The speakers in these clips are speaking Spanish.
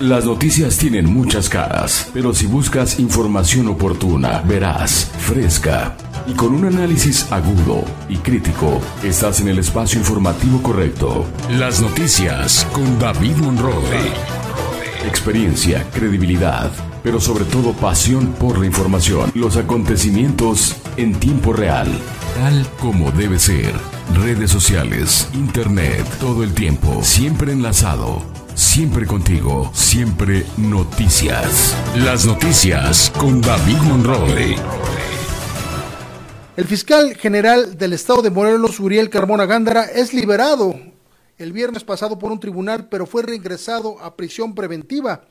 Las noticias tienen muchas caras, pero si buscas información oportuna, verás, fresca y con un análisis agudo y crítico, estás en el espacio informativo correcto. Las noticias con David Monroe. Experiencia, credibilidad, pero sobre todo pasión por la información. Los acontecimientos en tiempo real, tal como debe ser. Redes sociales, internet, todo el tiempo, siempre enlazado. Siempre contigo, siempre noticias. Las noticias con David Monroe. El fiscal general del estado de Morelos, Uriel Carmona Gándara, es liberado el viernes pasado por un tribunal, pero fue reingresado a prisión preventiva.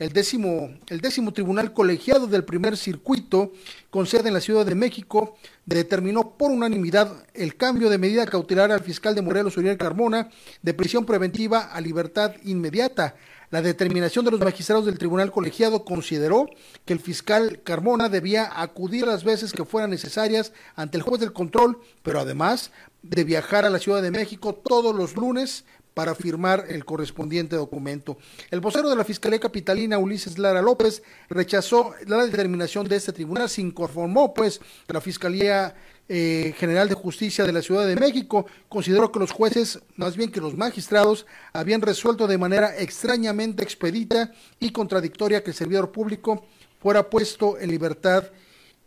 El décimo, el décimo tribunal colegiado del primer circuito, con sede en la Ciudad de México, determinó por unanimidad el cambio de medida cautelar al fiscal de Morelos, Uriel Carmona, de prisión preventiva a libertad inmediata. La determinación de los magistrados del tribunal colegiado consideró que el fiscal Carmona debía acudir las veces que fueran necesarias ante el juez del control, pero además de viajar a la Ciudad de México todos los lunes para firmar el correspondiente documento. El vocero de la Fiscalía Capitalina, Ulises Lara López, rechazó la determinación de este tribunal, se inconformó pues la Fiscalía eh, General de Justicia de la Ciudad de México consideró que los jueces, más bien que los magistrados, habían resuelto de manera extrañamente expedita y contradictoria que el servidor público fuera puesto en libertad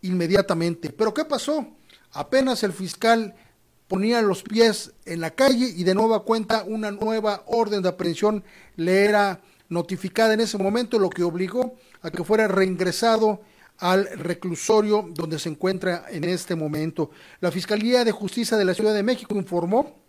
inmediatamente. Pero ¿qué pasó? Apenas el fiscal ponía los pies en la calle y de nueva cuenta una nueva orden de aprehensión le era notificada en ese momento, lo que obligó a que fuera reingresado al reclusorio donde se encuentra en este momento. La Fiscalía de Justicia de la Ciudad de México informó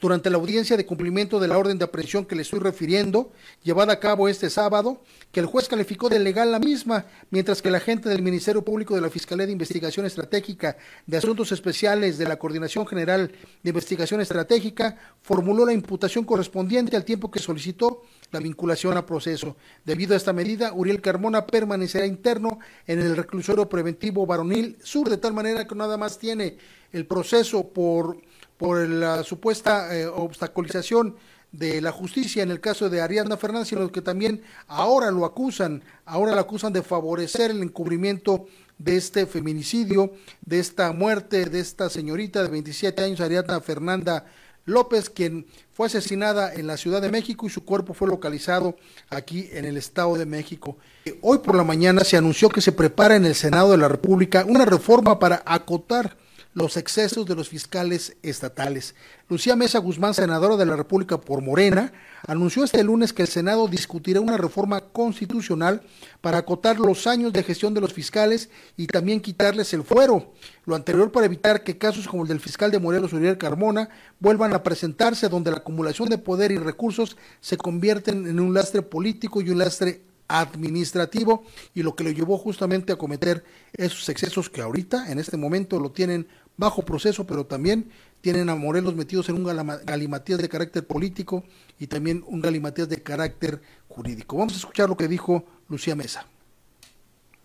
durante la audiencia de cumplimiento de la orden de aprehensión que le estoy refiriendo, llevada a cabo este sábado, que el juez calificó de legal la misma, mientras que el agente del Ministerio Público de la Fiscalía de Investigación Estratégica de Asuntos Especiales de la Coordinación General de Investigación Estratégica formuló la imputación correspondiente al tiempo que solicitó la vinculación a proceso. Debido a esta medida, Uriel Carmona permanecerá interno en el reclusorio preventivo varonil sur, de tal manera que nada más tiene el proceso por por la supuesta eh, obstaculización de la justicia en el caso de Ariadna Fernández, sino que también ahora lo acusan, ahora lo acusan de favorecer el encubrimiento de este feminicidio, de esta muerte de esta señorita de 27 años, Ariadna Fernanda López, quien fue asesinada en la Ciudad de México y su cuerpo fue localizado aquí en el Estado de México. Hoy por la mañana se anunció que se prepara en el Senado de la República una reforma para acotar los excesos de los fiscales estatales. Lucía Mesa Guzmán, senadora de la República por Morena, anunció este lunes que el Senado discutirá una reforma constitucional para acotar los años de gestión de los fiscales y también quitarles el fuero. Lo anterior para evitar que casos como el del fiscal de Morelos, Uriel Carmona, vuelvan a presentarse donde la acumulación de poder y recursos se convierten en un lastre político y un lastre administrativo y lo que le llevó justamente a cometer esos excesos que ahorita en este momento lo tienen bajo proceso, pero también tienen a Morelos metidos en un galimatías de carácter político y también un galimatías de carácter jurídico. Vamos a escuchar lo que dijo Lucía Mesa.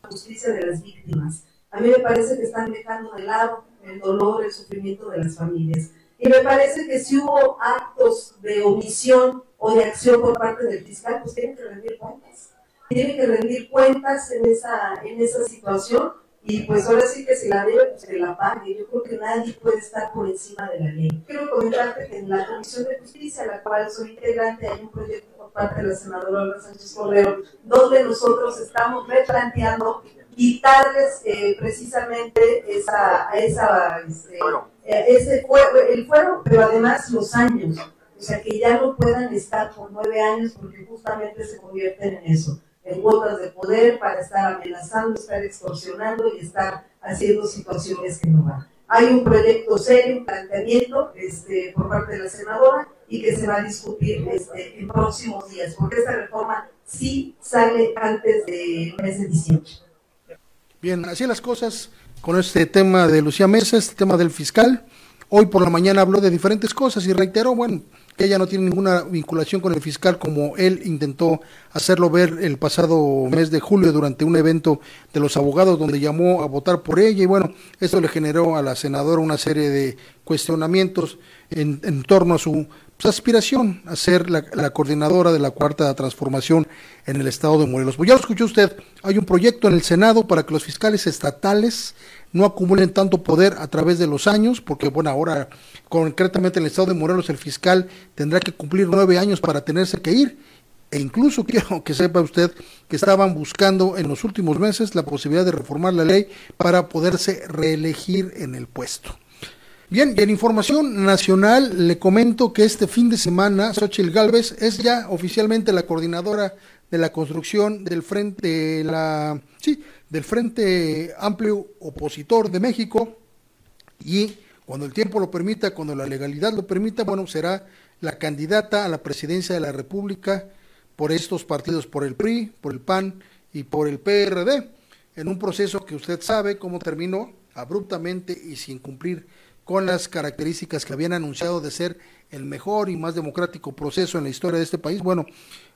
Justicia de las víctimas. A mí me parece que están dejando de lado el dolor, el sufrimiento de las familias. Y me parece que si hubo actos de omisión o de acción por parte del fiscal, pues tienen que rendir cuentas. Tienen que rendir cuentas en esa, en esa situación y pues ahora sí que si la debe, pues que la pague. Yo creo que nadie puede estar por encima de la ley. Quiero comentarte que en la Comisión de Justicia, a la cual soy integrante, hay un proyecto por parte de la senadora Olga Sánchez Cordero, donde nosotros estamos replanteando quitarles eh, precisamente esa, esa este, eh, ese fuero, el fuero, pero además los años. O sea, que ya no puedan estar por nueve años porque justamente se convierten en eso en cuotas de poder para estar amenazando, estar extorsionando y estar haciendo situaciones que no van. Hay un proyecto serio, un planteamiento este, por parte de la senadora y que se va a discutir este, en próximos días, porque esta reforma sí sale antes del mes de diciembre. Bien, así las cosas con este tema de Lucía Mesa, este tema del fiscal. Hoy por la mañana habló de diferentes cosas y reiteró, bueno, que ella no tiene ninguna vinculación con el fiscal como él intentó hacerlo ver el pasado mes de julio durante un evento de los abogados donde llamó a votar por ella y bueno, esto le generó a la senadora una serie de cuestionamientos en, en torno a su pues, aspiración a ser la, coordinadora de la cuarta transformación en el estado de Morelos. Pues ya lo escuchó usted, hay un proyecto en el Senado para que los fiscales estatales no acumulen tanto poder a través de los años, porque bueno, ahora concretamente en el estado de Morelos el fiscal tendrá que cumplir nueve años para tenerse que ir. E incluso quiero que sepa usted que estaban buscando en los últimos meses la posibilidad de reformar la ley para poderse reelegir en el puesto. Bien, y en información nacional le comento que este fin de semana Xochitl Galvez es ya oficialmente la coordinadora de la construcción del frente la sí, del Frente Amplio Opositor de México y cuando el tiempo lo permita, cuando la legalidad lo permita, bueno, será la candidata a la presidencia de la República por estos partidos, por el PRI, por el PAN y por el PRD, en un proceso que usted sabe cómo terminó abruptamente y sin cumplir con las características que habían anunciado de ser el mejor y más democrático proceso en la historia de este país. Bueno,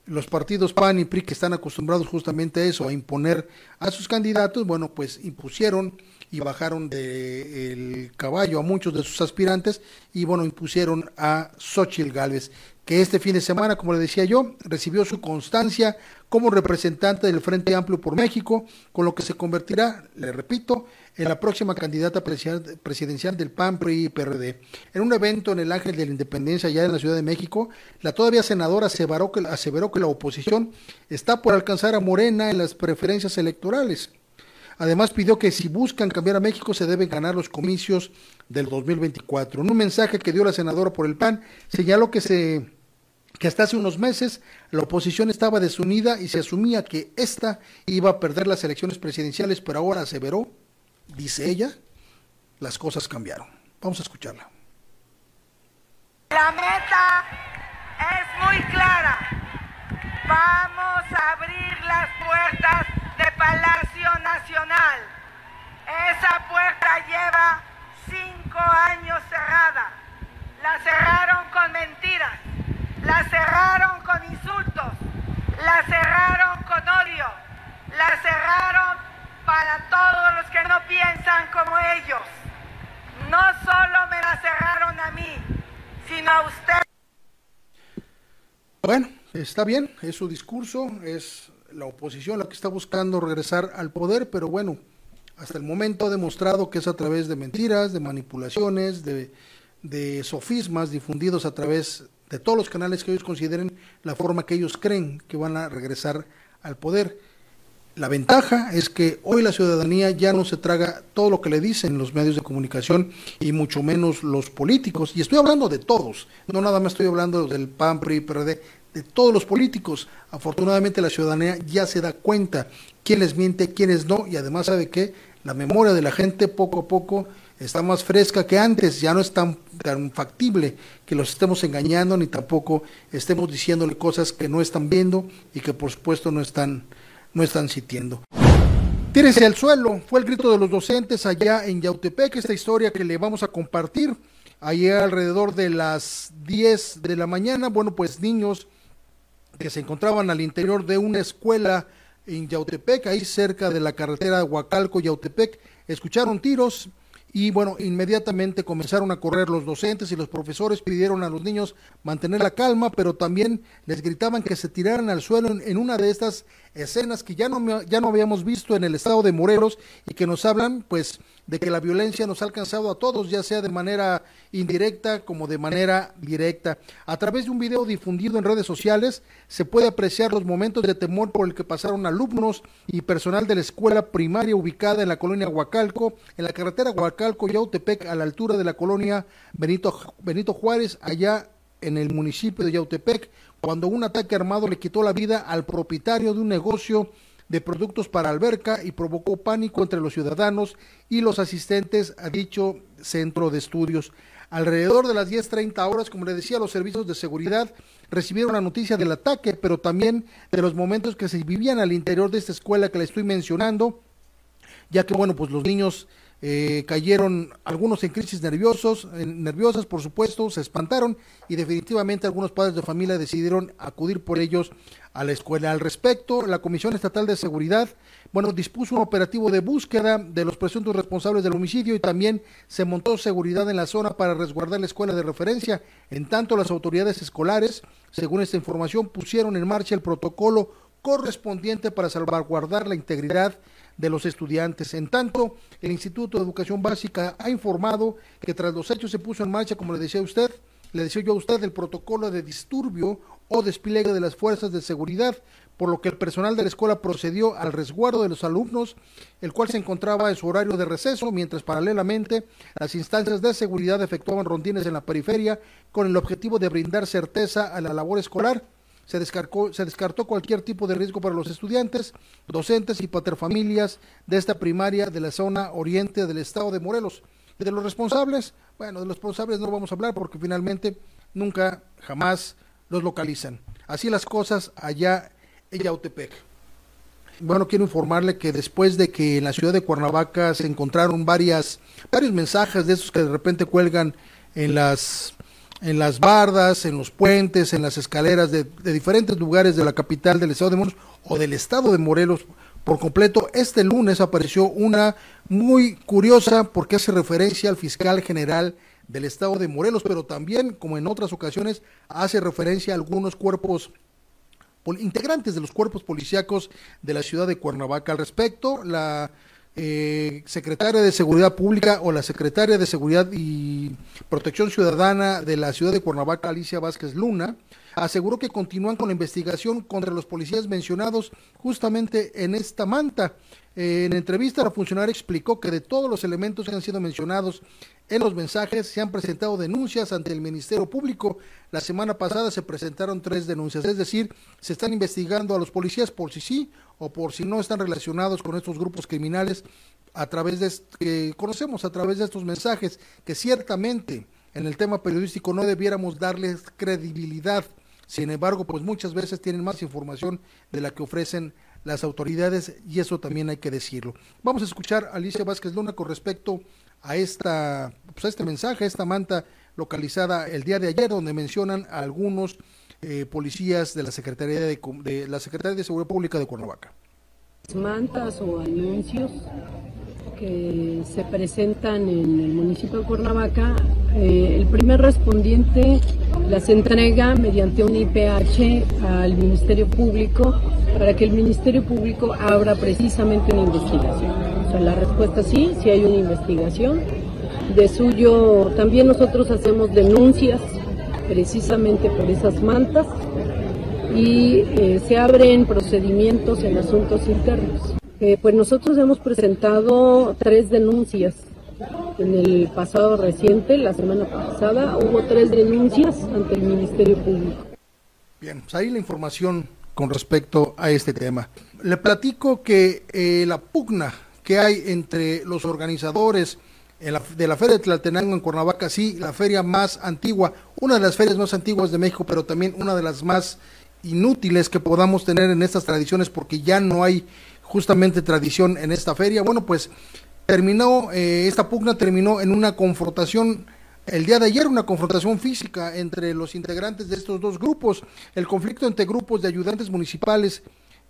los partidos PAN y PRI que están acostumbrados justamente a eso, a imponer a sus candidatos, bueno, pues impusieron y bajaron del caballo a muchos de sus aspirantes y bueno, impusieron a Xochitl Gálvez, que este fin de semana, como le decía yo, recibió su constancia como representante del Frente Amplio por México, con lo que se convertirá, le repito, en la próxima candidata presidencial del PAN, PRI y PRD. En un evento en el Ángel de la Independencia, allá en la Ciudad de México, la todavía senadora aseveró que, aseveró que la oposición está por alcanzar a Morena en las preferencias electorales. Además pidió que si buscan cambiar a México se deben ganar los comicios del 2024. En un mensaje que dio la senadora por el PAN, señaló que se que hasta hace unos meses la oposición estaba desunida y se asumía que ésta iba a perder las elecciones presidenciales, pero ahora aseveró, dice ella, las cosas cambiaron. Vamos a escucharla. La meta es muy clara. Vamos a abrir las puertas Palacio Nacional. Esa puerta lleva cinco años cerrada. La cerraron con mentiras la cerraron con insultos, la cerraron con odio, la cerraron para todos los que no piensan como ellos. No solo me la cerraron a mí, sino a usted. Bueno, está bien, es su discurso, es la oposición la que está buscando regresar al poder, pero bueno, hasta el momento ha demostrado que es a través de mentiras, de manipulaciones, de, de sofismas difundidos a través de todos los canales que ellos consideren la forma que ellos creen que van a regresar al poder. La ventaja es que hoy la ciudadanía ya no se traga todo lo que le dicen los medios de comunicación y mucho menos los políticos. Y estoy hablando de todos, no nada más estoy hablando del PAN, PRI, PRD, de todos los políticos. Afortunadamente la ciudadanía ya se da cuenta quién les miente, quiénes no, y además sabe que la memoria de la gente poco a poco está más fresca que antes, ya no es tan, tan factible que los estemos engañando ni tampoco estemos diciéndole cosas que no están viendo y que por supuesto no están, no están sintiendo. Tírese al suelo, fue el grito de los docentes allá en Yautepec, esta historia que le vamos a compartir. Ayer alrededor de las 10 de la mañana, bueno, pues niños que se encontraban al interior de una escuela en Yautepec, ahí cerca de la carretera Huacalco-Yautepec, escucharon tiros, y bueno, inmediatamente comenzaron a correr los docentes y los profesores pidieron a los niños mantener la calma, pero también les gritaban que se tiraran al suelo en, una de estas escenas que ya no, ya no habíamos visto en el estado de Morelos y que nos hablan pues de que la violencia nos ha alcanzado a todos, ya sea de manera indirecta como de manera directa. A través de un video difundido en redes sociales se puede apreciar los momentos de temor por el que pasaron alumnos y personal de la escuela primaria ubicada en la colonia Huacalco, en la carretera Huacalco-Yautepec, a la altura de la colonia Benito, Benito Juárez, allá en el municipio de Yautepec, cuando un ataque armado le quitó la vida al propietario de un negocio de productos para alberca y provocó pánico entre los ciudadanos y los asistentes a dicho centro de estudios. Alrededor de las 10.30 horas, como le decía, los servicios de seguridad recibieron la noticia del ataque, pero también de los momentos que se vivían al interior de esta escuela que le estoy mencionando, ya que, bueno, pues los niños eh, cayeron algunos en crisis nerviosos, nerviosas, por supuesto, se espantaron y definitivamente algunos padres de familia decidieron acudir por ellos a la escuela. Al respecto, la Comisión Estatal de Seguridad, bueno, dispuso un operativo de búsqueda de los presuntos responsables del homicidio y también se montó seguridad en la zona para resguardar la escuela de referencia. En tanto, las autoridades escolares, según esta información, pusieron en marcha el protocolo correspondiente para salvaguardar la integridad de los estudiantes. En tanto, el Instituto de Educación Básica ha informado que tras los hechos se puso en marcha, como le decía usted, le decía yo a usted, el protocolo de disturbio o despliegue de las fuerzas de seguridad, por lo que el personal de la escuela procedió al resguardo de los alumnos, el cual se encontraba en su horario de receso, mientras paralelamente las instancias de seguridad efectuaban rondines en la periferia con el objetivo de brindar certeza a la labor escolar se descartó, se descartó cualquier tipo de riesgo para los estudiantes, docentes y paterfamilias de esta primaria de la zona oriente del estado de Morelos. de los responsables, bueno, de los responsables no vamos a hablar porque finalmente nunca, jamás los localizan. Así las cosas allá en Yautepec. Bueno, quiero informarle que después de que en la ciudad de Cuernavaca se encontraron varias, varios mensajes de esos que de repente cuelgan en las en las bardas, en los puentes, en las escaleras de, diferentes lugares de la capital del estado de Morelos o del estado de Morelos por completo. Este lunes apareció una muy curiosa porque hace referencia al fiscal general del estado de Morelos, pero también, como en otras ocasiones, hace referencia a algunos cuerpos integrantes de los cuerpos policíacos de la ciudad de Cuernavaca. Al respecto, la eh, secretaria de Seguridad Pública o la secretaria de Seguridad y Protección Ciudadana de la ciudad de Cuernavaca, Alicia Vázquez Luna, aseguró que continúan con la investigación contra los policías mencionados justamente en esta manta. en entrevista, la funcionaria explicó que de todos los elementos que han sido mencionados en los mensajes se han presentado denuncias ante el Ministerio Público. La semana pasada se presentaron tres denuncias, es decir, se están investigando a los policías por si sí o por si no están relacionados con estos grupos criminales a través de que conocemos a través de estos mensajes que ciertamente en el tema periodístico no debiéramos darles credibilidad. Sin embargo, pues muchas veces tienen más información de la que ofrecen las autoridades y eso también hay que decirlo. Vamos a escuchar a Alicia Vázquez Luna con respecto a esta pues a este mensaje, a esta manta localizada el día de ayer donde mencionan a algunos eh, policías de la Secretaría de, la Secretaría de Seguridad Pública de Cuernavaca. Mantas o anuncios que se presentan en el municipio de Cuernavaca, eh, el primer respondiente las entrega mediante un IPH al Ministerio Público para que el Ministerio Público abra precisamente una investigación. O sea, la respuesta sí, sí hay una investigación. De suyo, también nosotros hacemos denuncias precisamente por esas mantas y eh, se abren procedimientos en asuntos internos. Eh, pues nosotros hemos presentado tres denuncias. En el pasado reciente, la semana pasada, hubo tres denuncias ante el Ministerio Público. Bien, pues ahí la información con respecto a este tema. Le platico que eh, la pugna que hay entre los organizadores de la Feria de Tlaltenango en Cuernavaca, sí, la feria más antigua, una de las ferias más antiguas de México, pero también una de las más inútiles que podamos tener en estas tradiciones porque ya no hay justamente tradición en esta feria. Bueno, pues terminó, eh, esta pugna terminó en una confrontación el día de ayer una confrontación física entre los integrantes de estos dos grupos. El conflicto entre grupos de ayudantes municipales,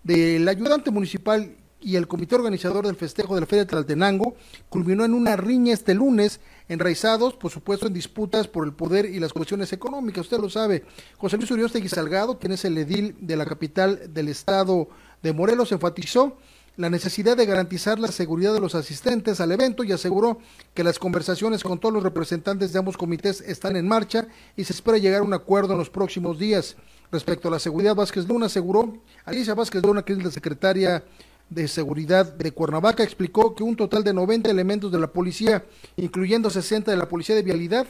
del ayudante municipal y el comité organizador del festejo de la Feria de Tlaltenango culminó en una riña este lunes, enraizados, por supuesto, en disputas por el poder y las cuestiones económicas. Usted lo sabe. José Luis Uriostegui Salgado, quien es el edil de la capital del estado de Morelos, enfatizó la necesidad de garantizar la seguridad de los asistentes al evento y aseguró que las conversaciones con todos los representantes de ambos comités están en marcha y se espera llegar a un acuerdo en los próximos días. Respecto a la seguridad, Vázquez Luna aseguró, Alicia Vázquez Luna, que es la secretaria de Seguridad de Cuernavaca explicó que un total de 90 elementos de la policía, incluyendo 60 de la policía de vialidad,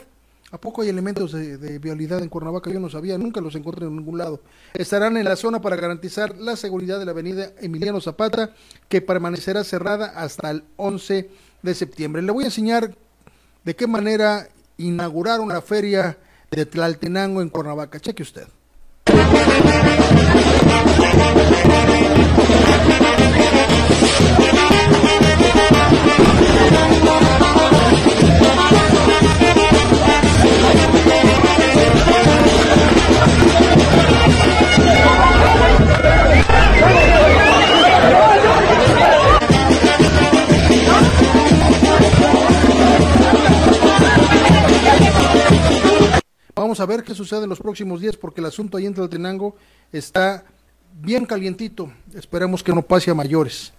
¿A poco hay elementos de, vialidad en Cuernavaca? Yo no sabía, nunca los encontré en ningún lado. Estarán en la zona para garantizar la seguridad de la avenida Emiliano Zapata, que permanecerá cerrada hasta el 11 de septiembre. Le voy a enseñar de qué manera inauguraron la feria de Tlaltenango en Cuernavaca. Cheque usted. Vamos a ver qué sucede en los próximos días porque el asunto ahí en Tlaltenango está bien calientito. Esperemos que no pase a mayores.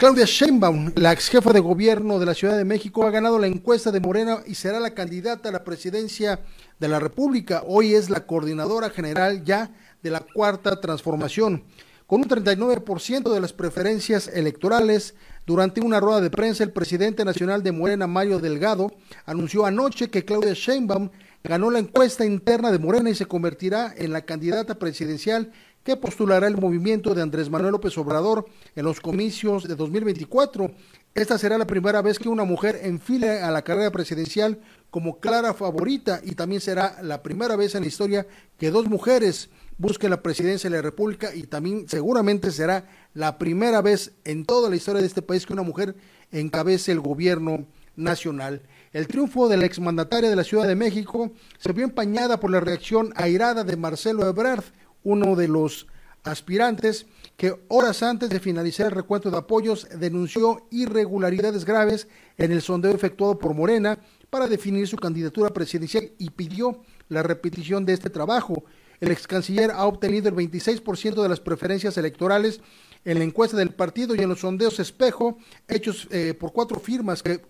Claudia Sheinbaum, la ex jefa de gobierno de la Ciudad de México, ha ganado la encuesta de Morena y será la candidata a la presidencia de la República. Hoy es la coordinadora general ya de la Cuarta Transformación. Con un 39% de las preferencias electorales, durante una rueda de prensa, el presidente nacional de Morena, Mario Delgado, anunció anoche que Claudia Sheinbaum ganó la encuesta interna de Morena y se convertirá en la candidata presidencial que postulará el movimiento de Andrés Manuel López Obrador en los comicios de 2024. Esta será la primera vez que una mujer enfile a la carrera presidencial como clara favorita y también será la primera vez en la historia que dos mujeres busquen la presidencia de la República y también seguramente será la primera vez en toda la historia de este país que una mujer encabece el gobierno nacional. El triunfo de la exmandataria de la Ciudad de México se vio empañada por la reacción airada de Marcelo Ebrard, uno de los aspirantes que horas antes de finalizar el recuento de apoyos denunció irregularidades graves en el sondeo efectuado por Morena para definir su candidatura presidencial y pidió la repetición de este trabajo. El ex canciller ha obtenido el 26% de las preferencias electorales en la encuesta del partido y en los sondeos espejo hechos eh, por cuatro firmas que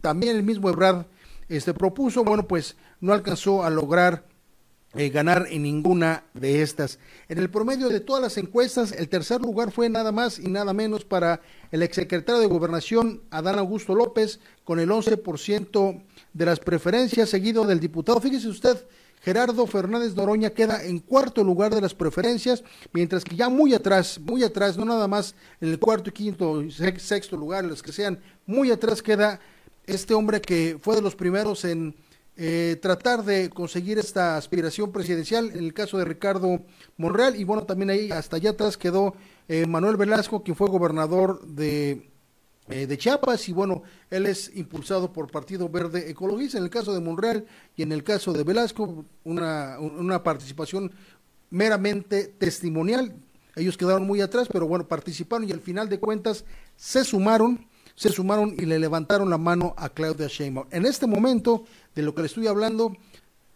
también el mismo Ebrard este, propuso. Bueno, pues no alcanzó a lograr eh, ganar en ninguna de estas. En el promedio de todas las encuestas, el tercer lugar fue nada más y nada menos para el exsecretario de Gobernación, Adán Augusto López, con el 11% de las preferencias, seguido del diputado. Fíjese usted, Gerardo Fernández Noroña queda en cuarto lugar de las preferencias, mientras que ya muy atrás, muy atrás, no nada más en el cuarto, quinto, sexto lugar, los que sean, muy atrás queda este hombre que fue de los primeros en eh, tratar de conseguir esta aspiración presidencial en el caso de Ricardo Monreal. Y bueno también ahí hasta allá atrás quedó eh, Manuel Velasco quien fue gobernador de eh, de Chiapas. Y bueno él es impulsado por Partido Verde Ecologista en el caso de Monreal y en el caso de Velasco una, una participación meramente testimonial. Ellos quedaron muy atrás pero bueno participaron y al final de cuentas se sumaron se sumaron y le levantaron la mano a Claudia Sheinbaum. En este momento, de lo que le estoy hablando,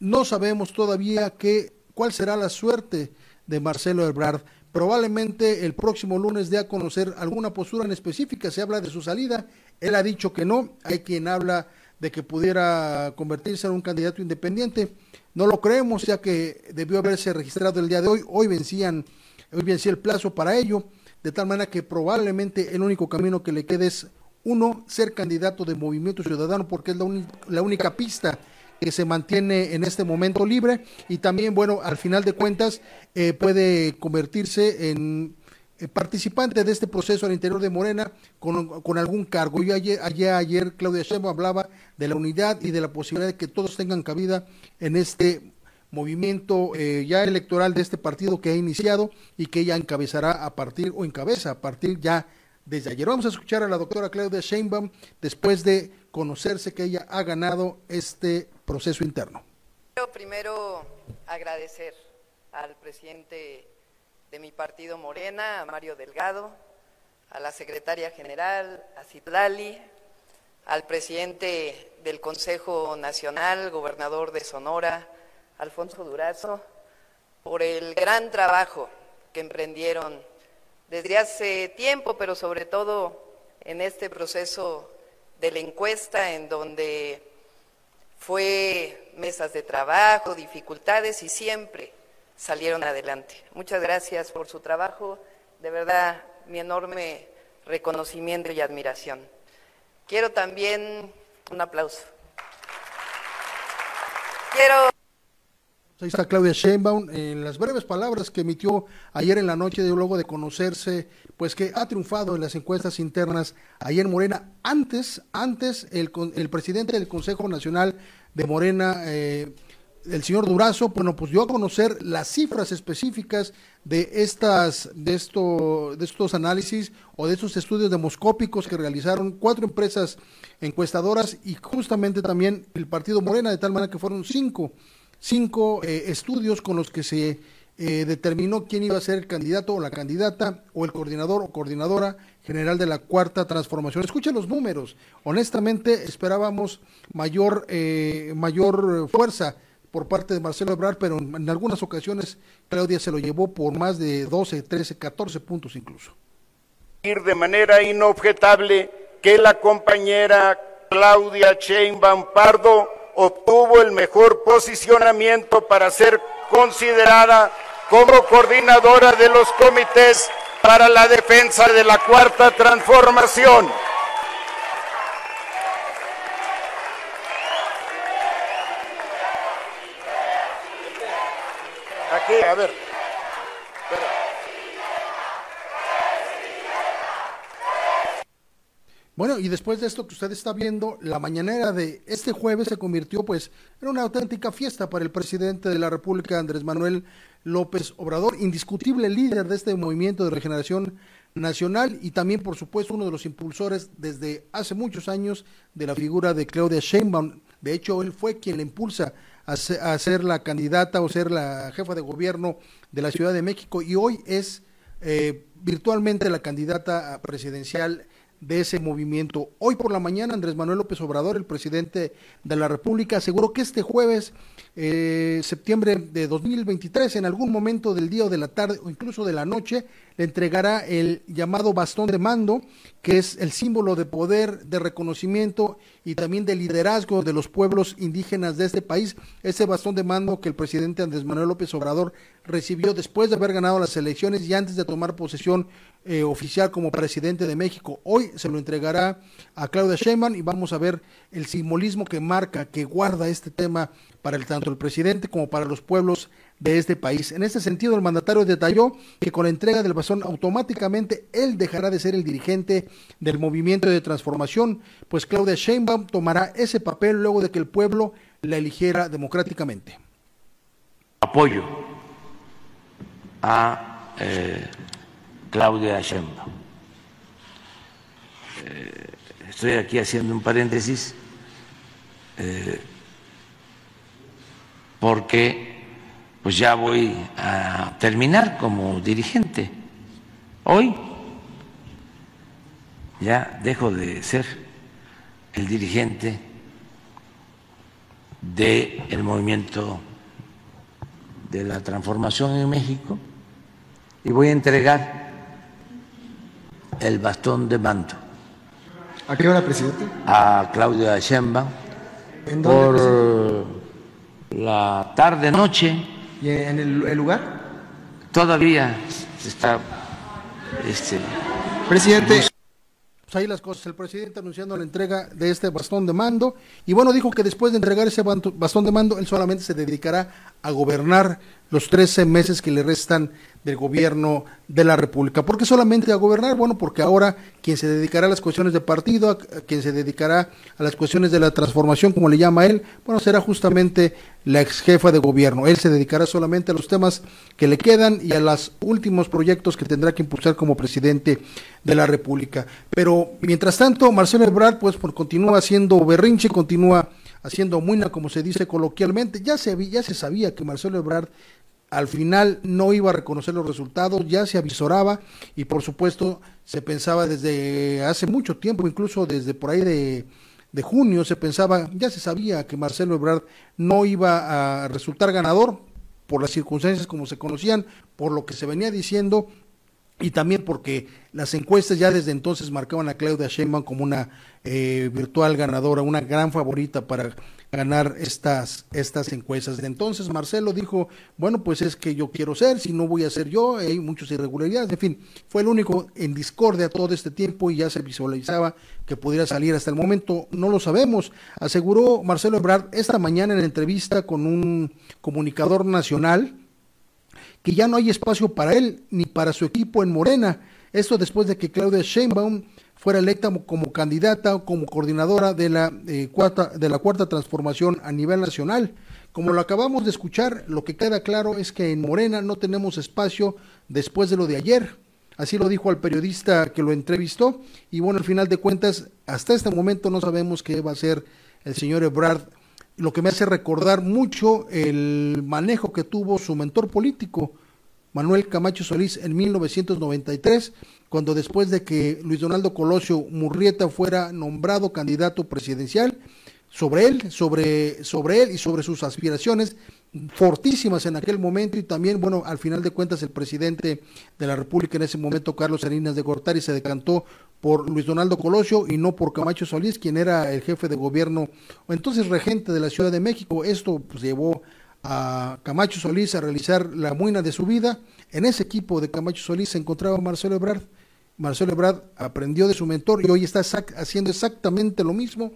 no sabemos todavía qué, cuál será la suerte de Marcelo Ebrard. Probablemente el próximo lunes dé a conocer alguna postura en específica. Se habla de su salida. Él ha dicho que no. Hay quien habla de que pudiera convertirse en un candidato independiente. No lo creemos, ya que debió haberse registrado el día de hoy. Hoy vencían, hoy vencía el plazo para ello, de tal manera que probablemente el único camino que le quede es uno, ser candidato de Movimiento Ciudadano porque es la, la única pista que se mantiene en este momento libre y también, bueno, al final de cuentas eh, puede convertirse en eh, participante de este proceso al interior de Morena con, con algún cargo. Yo ayer, ayer, ayer Claudia Sheinbaum hablaba de la unidad y de la posibilidad de que todos tengan cabida en este movimiento eh, ya electoral de este partido que ha iniciado y que ella encabezará a partir o encabeza a partir ya desde ayer. Vamos a escuchar a la doctora Claudia Sheinbaum después de conocerse que ella ha ganado este proceso interno. Quiero primero agradecer al presidente de mi partido Morena, a Mario Delgado, a la secretaria general, a Citlali, al presidente del Consejo Nacional, gobernador de Sonora, Alfonso Durazo, por el gran trabajo que emprendieron desde hace tiempo, pero sobre todo en este proceso de la encuesta en donde fue mesas de trabajo, dificultades y siempre salieron adelante. Muchas gracias por su trabajo, de verdad mi enorme reconocimiento y admiración. Quiero también un aplauso. Quiero Ahí está Claudia Sheinbaum en las breves palabras que emitió ayer en la noche de luego de conocerse, pues que ha triunfado en las encuestas internas ayer en Morena. Antes, antes el, el presidente del Consejo Nacional de Morena, eh, el señor Durazo, bueno, pues dio a conocer las cifras específicas de estas, de esto, de estos análisis o de estos estudios demoscópicos que realizaron cuatro empresas encuestadoras y justamente también el partido Morena, de tal manera que fueron cinco cinco eh, estudios con los que se eh, determinó quién iba a ser el candidato o la candidata o el coordinador o coordinadora general de la cuarta transformación. Escuchen los números. Honestamente esperábamos mayor, eh, mayor fuerza por parte de Marcelo Ebrard, pero en, algunas ocasiones Claudia se lo llevó por más de 12, 13, 14 puntos incluso. De manera inobjetable que la compañera Claudia Sheinbaum Pardo obtuvo el mejor posicionamiento para ser considerada como coordinadora de los comités para la defensa de la cuarta transformación. Aquí, a ver. Bueno, y después de esto que usted está viendo, la mañanera de este jueves se convirtió pues en una auténtica fiesta para el presidente de la República, Andrés Manuel López Obrador, indiscutible líder de este movimiento de regeneración nacional y también, por supuesto, uno de los impulsores desde hace muchos años de la figura de Claudia Sheinbaum. De hecho, él fue quien le impulsa a ser, la candidata o ser la jefa de gobierno de la Ciudad de México y hoy es eh, virtualmente la candidata presidencial de ese movimiento. Hoy por la mañana Andrés Manuel López Obrador, el presidente de la República, aseguró que este jueves, eh, septiembre de 2023, en algún momento del día o de la tarde o incluso de la noche, le entregará el llamado bastón de mando, que es el símbolo de poder, de reconocimiento y también de liderazgo de los pueblos indígenas de este país. Ese bastón de mando que el presidente Andrés Manuel López Obrador recibió después de haber ganado las elecciones y antes de tomar posesión eh, oficial como presidente de México. Hoy se lo entregará a Claudia Sheinbaum y vamos a ver el simbolismo que marca, que guarda este tema para tanto el presidente como para los pueblos de este país. En este sentido, el mandatario detalló que con la entrega del bastón automáticamente él dejará de ser el dirigente del movimiento de transformación, pues Claudia Sheinbaum tomará ese papel luego de que el pueblo la eligiera democráticamente. Apoyo a eh, Claudia Sheinbaum. Eh, estoy aquí haciendo un paréntesis eh, porque pues ya voy a terminar como dirigente. Hoy ya dejo de ser el dirigente del movimiento de la transformación en México y voy a entregar el bastón de mando. ¿A qué hora, presidente? A Claudia Sheinbaum por la tarde-noche ¿Y en el, lugar? Todavía está este presidente. Pues ahí las cosas, el presidente anunciando la entrega de este bastón de mando y bueno, dijo que después de entregar ese bastón de mando, él solamente se dedicará a gobernar los 13 meses que le restan del gobierno de la República. ¿Por qué solamente a gobernar? Bueno, porque ahora quien se dedicará a las cuestiones de partido, quien se dedicará a las cuestiones de la transformación, como le llama él, bueno, será justamente la ex jefa de gobierno. Él se dedicará solamente a los temas que le quedan y a los últimos proyectos que tendrá que impulsar como presidente de la República. Pero mientras tanto, Marcelo Ebrard, pues, continúa haciendo berrinche, continúa haciendo muina, como se dice coloquialmente. Ya se, ya se sabía que Marcelo Ebrard al final no iba a reconocer los resultados, ya se avisoraba y por supuesto se pensaba desde hace mucho tiempo, incluso desde por ahí de, de junio, se pensaba, ya se sabía que Marcelo Ebrard no iba a resultar ganador por las circunstancias como se conocían, por lo que se venía diciendo y también porque las encuestas ya desde entonces marcaban a Claudia Sheinbaum como una eh, virtual ganadora, una gran favorita para ganar estas, estas encuestas. De entonces Marcelo dijo, bueno, pues es que yo quiero ser, si no voy a ser yo, hay muchas irregularidades, en fin, fue el único en discordia todo este tiempo y ya se visualizaba que pudiera salir hasta el momento, no lo sabemos, aseguró Marcelo Ebrard esta mañana en entrevista con un comunicador nacional, que ya no hay espacio para él ni para su equipo en Morena. Esto después de que Claudia Sheinbaum fuera electa como candidata o como coordinadora de la, eh, cuarta, de la cuarta transformación a nivel nacional. Como lo acabamos de escuchar, lo que queda claro es que en Morena no tenemos espacio después de lo de ayer. Así lo dijo al periodista que lo entrevistó. Y bueno, al final de cuentas, hasta este momento no sabemos qué va a ser el señor Ebrard lo que me hace recordar mucho el manejo que tuvo su mentor político, Manuel Camacho Solís, en 1993, cuando después de que Luis Donaldo Colosio Murrieta fuera nombrado candidato presidencial, sobre él, sobre, sobre él y sobre sus aspiraciones fortísimas en aquel momento y también, bueno, al final de cuentas el presidente de la República en ese momento, Carlos Salinas de Gortari, se decantó por Luis Donaldo Colosio y no por Camacho Solís, quien era el jefe de gobierno o entonces regente de la Ciudad de México. Esto pues, llevó a Camacho Solís a realizar la muina de su vida. En ese equipo de Camacho Solís se encontraba Marcelo Ebrard. Marcelo Ebrard aprendió de su mentor y hoy está haciendo exactamente lo mismo,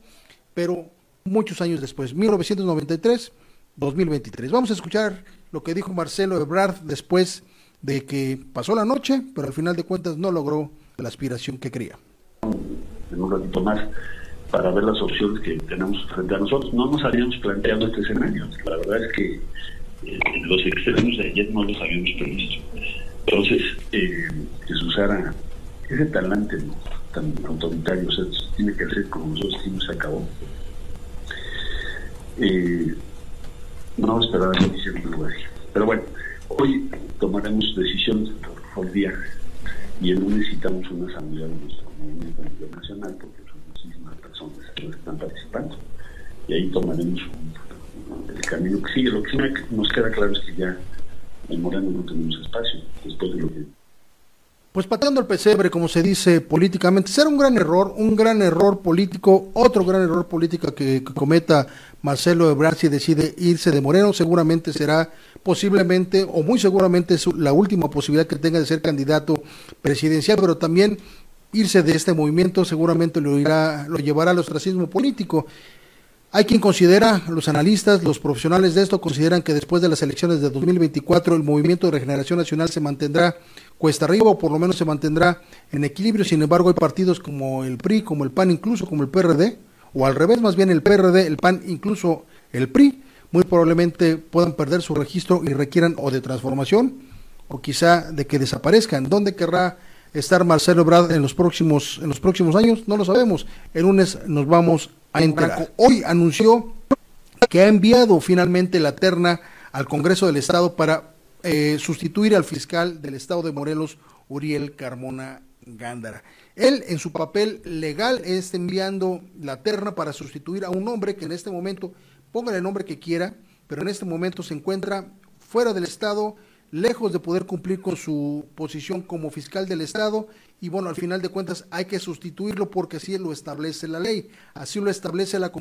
pero muchos años después, 1993 2023. Vamos a escuchar lo que dijo Marcelo Ebrard después de que pasó la noche, pero al final de cuentas no logró la aspiración que quería. En un ratito más, para ver las opciones que tenemos frente a nosotros. No nos habíamos planteado este escenario. La verdad es que eh, los extremos de ayer no los habíamos previsto. Entonces, eh, que se usara ese talante tan autoritario, o tiene que ser como nosotros decimos, se acabó. Eh, no esperaba que hiciera lugar. Pero bueno, hoy tomaremos decisiones por día y en un necesitamos una asamblea de nuestro movimiento internacional porque son muchísimas personas que están participando y ahí tomaremos el camino que sigue. Lo que nos queda claro es que ya en Moreno no tenemos espacio después de lo que pues pateando el pesebre, como se dice políticamente, será un gran error, un gran error político, otro gran error político que, cometa Marcelo Ebrard si decide irse de Moreno, seguramente será posiblemente o muy seguramente la última posibilidad que tenga de ser candidato presidencial, pero también irse de este movimiento seguramente lo lo llevará al ostracismo político. Hay quien considera, los analistas, los profesionales de esto consideran que después de las elecciones de 2024 el movimiento de regeneración nacional se mantendrá cuesta arriba o por lo menos se mantendrá en equilibrio. Sin embargo, hay partidos como el PRI, como el PAN, incluso como el PRD, o al revés, más bien el PRD, el PAN, incluso el PRI, muy probablemente puedan perder su registro y requieran o de transformación o quizá de que desaparezcan. ¿Dónde querrá estar Marcelo Ebrard en los próximos en los próximos años? No lo sabemos. El lunes nos vamos Hoy anunció que ha enviado finalmente la terna al Congreso del Estado para eh, sustituir al fiscal del Estado de Morelos, Uriel Carmona Gándara. Él, en su papel legal, está enviando la terna para sustituir a un hombre que en este momento, ponga el nombre que quiera, pero en este momento se encuentra fuera del Estado, lejos de poder cumplir con su posición como fiscal del Estado y bueno, al final de cuentas hay que sustituirlo porque así lo establece la ley, así lo establece la,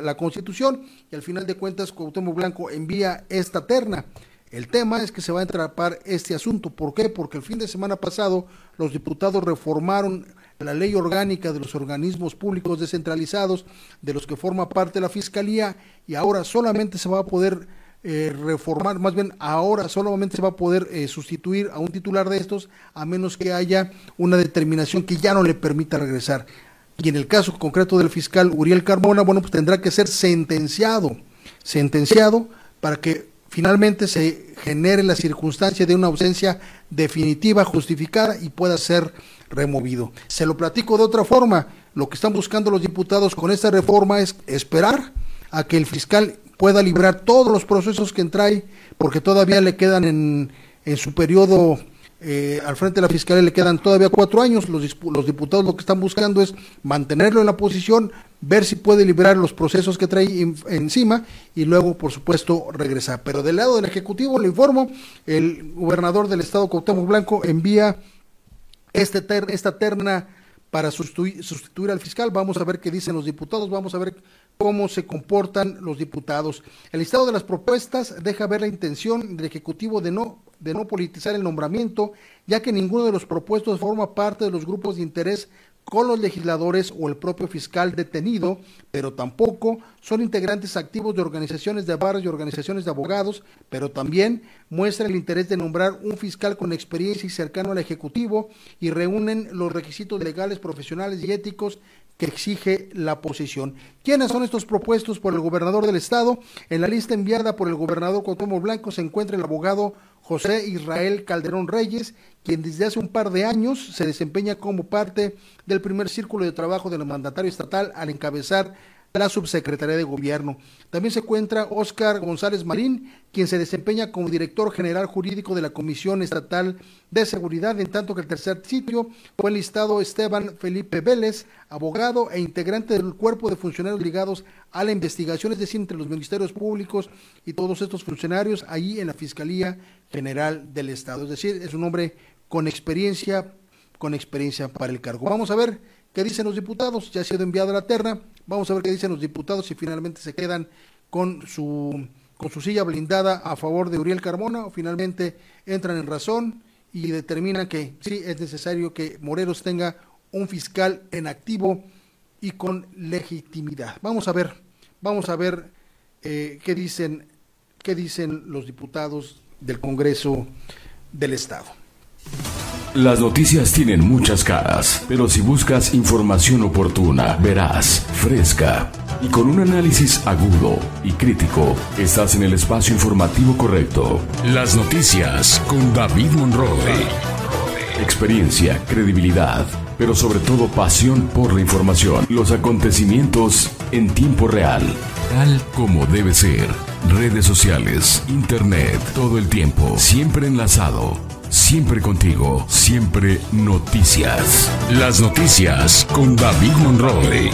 la, Constitución y al final de cuentas Cuauhtémoc Blanco envía esta terna. El tema es que se va a entrapar este asunto. ¿Por qué? Porque el fin de semana pasado los diputados reformaron la ley orgánica de los organismos públicos descentralizados, de los que forma parte la Fiscalía, y ahora solamente se va a poder eh, reformar, más bien ahora solamente se va a poder eh, sustituir a un titular de estos a menos que haya una determinación que ya no le permita regresar. Y en el caso concreto del fiscal Uriel Carmona, bueno, pues tendrá que ser sentenciado, sentenciado para que finalmente se genere la circunstancia de una ausencia definitiva, justificada y pueda ser removido. Se lo platico de otra forma, lo que están buscando los diputados con esta reforma es esperar a que el fiscal pueda librar todos los procesos que entrae, porque todavía le quedan en, en su periodo eh, al frente de la Fiscalía le quedan todavía cuatro años. Los, diputados lo que están buscando es mantenerlo en la posición, ver si puede liberar los procesos que trae encima y luego, por supuesto, regresar. Pero del lado del Ejecutivo, le informo, el gobernador del Estado, Cuauhtémoc Blanco, envía este esta terna para sustituir al fiscal. Vamos a ver qué dicen los diputados, vamos a ver cómo se comportan los diputados. El listado de las propuestas deja ver la intención del Ejecutivo de no, de no politizar el nombramiento, ya que ninguno de los propuestos forma parte de los grupos de interés con los legisladores o el propio fiscal detenido, pero tampoco son integrantes activos de organizaciones de barrios y organizaciones de abogados, pero también muestran el interés de nombrar un fiscal con experiencia y cercano al Ejecutivo y reúnen los requisitos legales, profesionales y éticos que exige la posición. ¿Quiénes son estos propuestos por el gobernador del estado? En la lista enviada por el gobernador Cuauhtémoc Blanco se encuentra el abogado José Israel Calderón Reyes, quien desde hace un par de años se desempeña como parte del primer círculo de trabajo del mandatario estatal al encabezar la subsecretaría de gobierno. También se encuentra Óscar González Marín, quien se desempeña como director general jurídico de la Comisión Estatal de Seguridad, en tanto que el tercer sitio fue listado Esteban Felipe Vélez, abogado e integrante del cuerpo de funcionarios ligados a la investigación, es decir, entre los ministerios públicos y todos estos funcionarios ahí en la Fiscalía General del Estado. Es decir, es un hombre con experiencia, con experiencia para el cargo. Vamos a ver qué dicen los diputados, ya ha sido enviado a la terna, vamos a ver qué dicen los diputados si finalmente se quedan con su con su silla blindada a favor de Uriel Carmona o finalmente entran en razón y determinan que sí es necesario que Morelos tenga un fiscal en activo y con legitimidad. Vamos a ver, vamos a ver eh, qué dicen qué dicen los diputados del Congreso del Estado. Las noticias tienen muchas caras, pero si buscas información oportuna, verás, fresca y con un análisis agudo y crítico, estás en el espacio informativo correcto. Las noticias con David Monroe. Experiencia, credibilidad, pero sobre todo pasión por la información. Los acontecimientos en tiempo real, tal como debe ser. Redes sociales, internet, todo el tiempo, siempre enlazado Siempre contigo, siempre noticias. Las noticias con David Monroe.